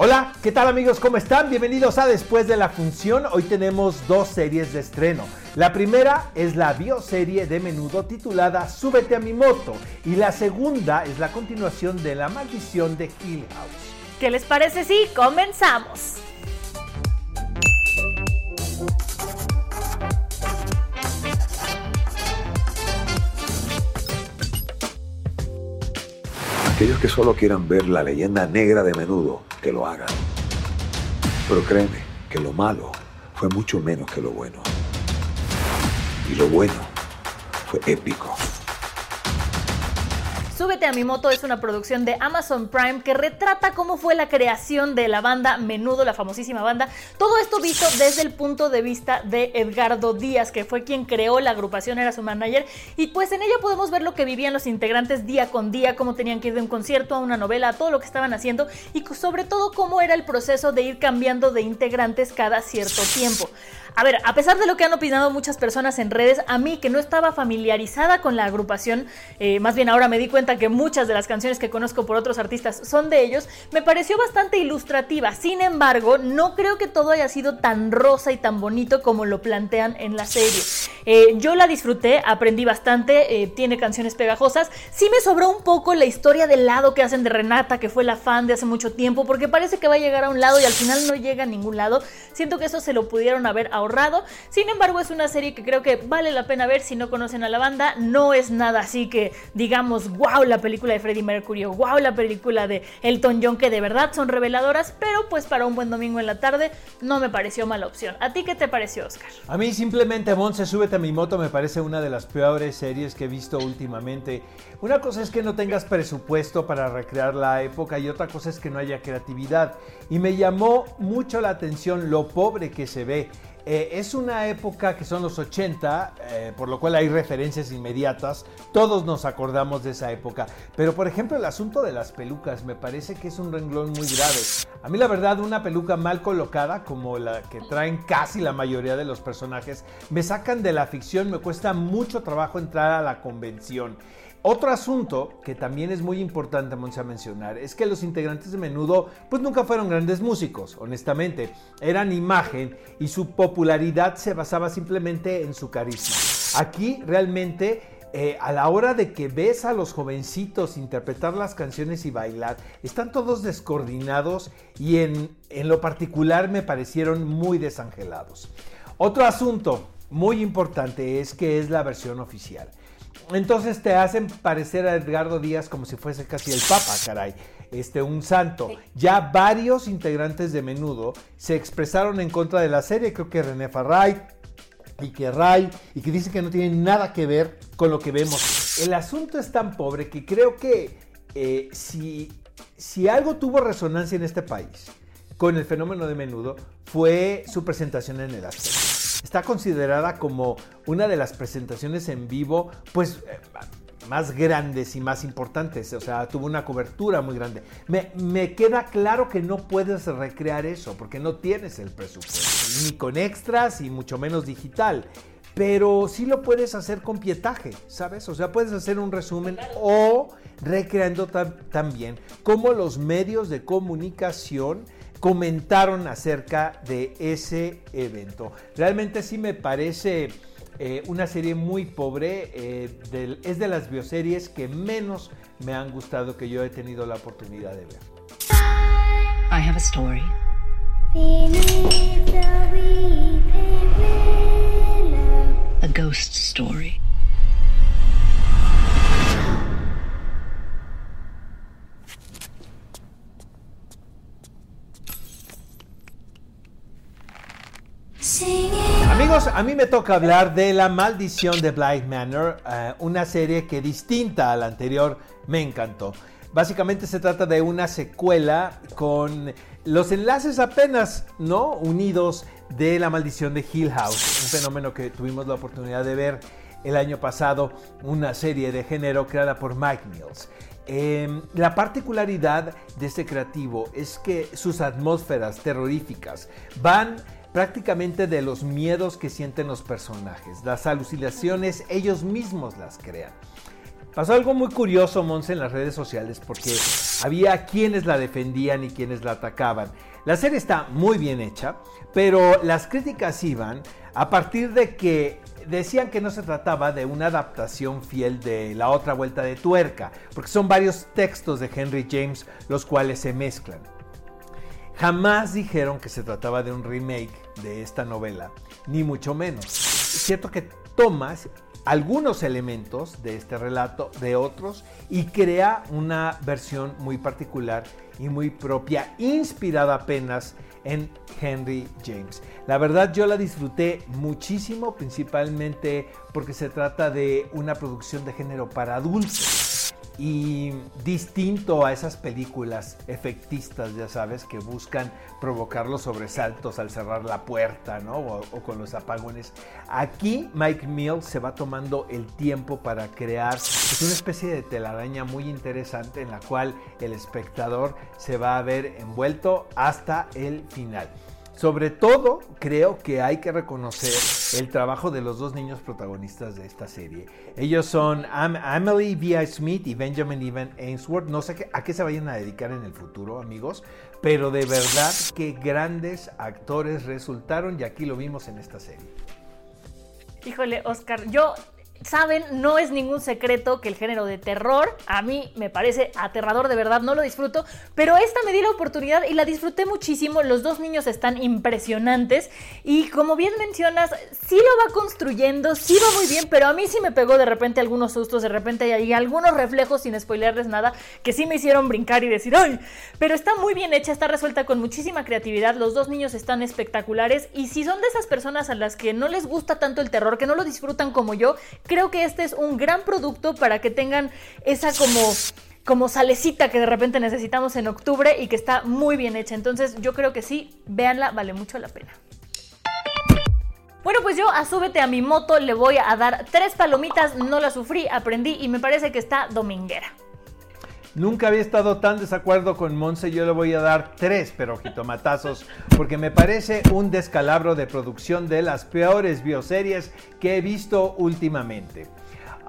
Hola, ¿qué tal amigos? ¿Cómo están? Bienvenidos a Después de la Función. Hoy tenemos dos series de estreno. La primera es la bioserie de menudo titulada Súbete a mi moto y la segunda es la continuación de La maldición de Hill House. ¿Qué les parece si comenzamos? Aquellos que solo quieran ver la leyenda negra de menudo, que lo hagan. Pero créeme que lo malo fue mucho menos que lo bueno. Y lo bueno fue épico. Súbete a mi moto es una producción de Amazon Prime que retrata cómo fue la creación de la banda Menudo, la famosísima banda. Todo esto visto desde el punto de vista de Edgardo Díaz, que fue quien creó la agrupación, era su manager. Y pues en ella podemos ver lo que vivían los integrantes día con día, cómo tenían que ir de un concierto a una novela, a todo lo que estaban haciendo y sobre todo cómo era el proceso de ir cambiando de integrantes cada cierto tiempo. A ver, a pesar de lo que han opinado muchas personas en redes, a mí que no estaba familiarizada con la agrupación, eh, más bien ahora me di cuenta que muchas de las canciones que conozco por otros artistas son de ellos, me pareció bastante ilustrativa. Sin embargo, no creo que todo haya sido tan rosa y tan bonito como lo plantean en la serie. Eh, yo la disfruté, aprendí bastante, eh, tiene canciones pegajosas. Sí me sobró un poco la historia del lado que hacen de Renata, que fue la fan de hace mucho tiempo, porque parece que va a llegar a un lado y al final no llega a ningún lado. Siento que eso se lo pudieron haber ahorrado sin embargo, es una serie que creo que vale la pena ver si no conocen a la banda. No es nada así que digamos, wow, la película de Freddie Mercury o wow, la película de Elton John, que de verdad son reveladoras, pero pues para un buen domingo en la tarde no me pareció mala opción. ¿A ti qué te pareció, Oscar? A mí simplemente Monse, súbete a mi moto, me parece una de las peores series que he visto últimamente. Una cosa es que no tengas presupuesto para recrear la época y otra cosa es que no haya creatividad. Y me llamó mucho la atención lo pobre que se ve. Eh, es una época que son los 80, eh, por lo cual hay referencias inmediatas. Todos nos acordamos de esa época. Pero por ejemplo el asunto de las pelucas me parece que es un renglón muy grave. A mí la verdad una peluca mal colocada como la que traen casi la mayoría de los personajes me sacan de la ficción, me cuesta mucho trabajo entrar a la convención. Otro asunto que también es muy importante mencionar es que los integrantes de menudo pues nunca fueron grandes músicos, honestamente. Eran imagen y su popularidad se basaba simplemente en su carisma. Aquí realmente eh, a la hora de que ves a los jovencitos interpretar las canciones y bailar, están todos descoordinados y en, en lo particular me parecieron muy desangelados. Otro asunto muy importante es que es la versión oficial. Entonces te hacen parecer a Edgardo Díaz como si fuese casi el Papa, caray. Este, un santo. Ya varios integrantes de menudo se expresaron en contra de la serie. Creo que René Farray y que Ray, y que dicen que no tiene nada que ver con lo que vemos. El asunto es tan pobre que creo que eh, si, si algo tuvo resonancia en este país con el fenómeno de menudo fue su presentación en el Azteca está considerada como una de las presentaciones en vivo, pues eh, más grandes y más importantes, o sea, tuvo una cobertura muy grande. Me, me, queda claro que no puedes recrear eso, porque no tienes el presupuesto, ni con extras y mucho menos digital. Pero sí lo puedes hacer con pietaje, ¿sabes? O sea, puedes hacer un resumen o recreando también cómo los medios de comunicación comentaron acerca de ese evento. Realmente sí me parece eh, una serie muy pobre, eh, es de las bioseries que menos me han gustado que yo he tenido la oportunidad de ver. I have a story. Amigos, a mí me toca hablar de La Maldición de Blythe Manor, eh, una serie que distinta a la anterior me encantó. Básicamente se trata de una secuela con los enlaces apenas no unidos de La maldición de Hill House, un fenómeno que tuvimos la oportunidad de ver el año pasado, una serie de género creada por Mike Mills. Em, la particularidad de este creativo es que sus atmósferas terroríficas van prácticamente de los miedos que sienten los personajes. Las alucinaciones ellos mismos las crean. Pasó algo muy curioso, Monse, en las redes sociales porque había quienes la defendían y quienes la atacaban. La serie está muy bien hecha, pero las críticas iban a partir de que decían que no se trataba de una adaptación fiel de La otra vuelta de tuerca, porque son varios textos de Henry James los cuales se mezclan. Jamás dijeron que se trataba de un remake de esta novela, ni mucho menos. Es cierto que tomas algunos elementos de este relato de otros y crea una versión muy particular y muy propia, inspirada apenas en Henry James. La verdad yo la disfruté muchísimo, principalmente porque se trata de una producción de género para adultos y distinto a esas películas efectistas, ya sabes, que buscan provocar los sobresaltos al cerrar la puerta, ¿no? O, con los apagones. Aquí Mike Mills se va tomando el tiempo para crear pues, una especie de telaraña muy interesante en la cual el espectador se va a ver envuelto hasta el final. Sobre todo, creo que hay que reconocer el trabajo de los dos niños protagonistas de esta serie. Ellos son Emily V.I. Smith y Benjamin Evan Ainsworth. No sé a qué se vayan a dedicar en el futuro, amigos, pero de verdad que grandes actores resultaron y aquí lo vimos en esta serie. Híjole, Oscar, yo saben, no es ningún secreto que el género de terror a mí me parece aterrador de verdad, no lo disfruto, pero esta me di la oportunidad y la disfruté muchísimo. Los dos niños están impresionantes y como bien mencionas, sí lo va construyendo, sí va muy bien, pero a mí sí me pegó de repente algunos sustos, de repente hay algunos reflejos sin spoilerles nada que sí me hicieron brincar y decir, ¡ay! Pero está muy bien hecha, está resuelta con muchísima creatividad, los dos niños están espectaculares y si son de esas personas a las que no les gusta tanto el terror, que no lo disfrutan como yo, creo que este es un gran producto para que tengan esa como como salecita que de repente necesitamos en octubre y que está muy bien hecha. Entonces yo creo que sí, véanla, vale mucho la pena. Bueno, pues yo a Súbete a mi moto le voy a dar tres palomitas, no la sufrí, aprendí y me parece que está dominguera. Nunca había estado tan desacuerdo con Monse, yo le voy a dar tres perojitomatazos, porque me parece un descalabro de producción de las peores bioseries que he visto últimamente.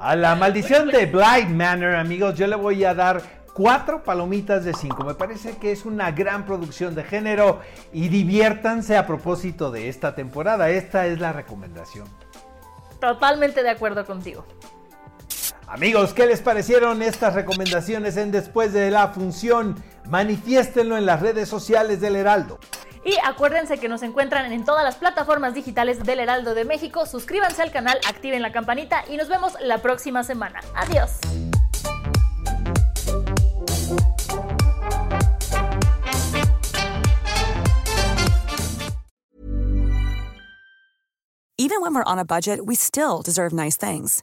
A la maldición de Blind Manor, amigos, yo le voy a dar cuatro palomitas de cinco. Me parece que es una gran producción de género y diviértanse a propósito de esta temporada. Esta es la recomendación. Totalmente de acuerdo contigo. Amigos, ¿qué les parecieron estas recomendaciones en después de la función? Manifiéstenlo en las redes sociales del Heraldo. Y acuérdense que nos encuentran en todas las plataformas digitales del Heraldo de México. Suscríbanse al canal, activen la campanita y nos vemos la próxima semana. Adiós. Even when we're on a budget, we still deserve nice things.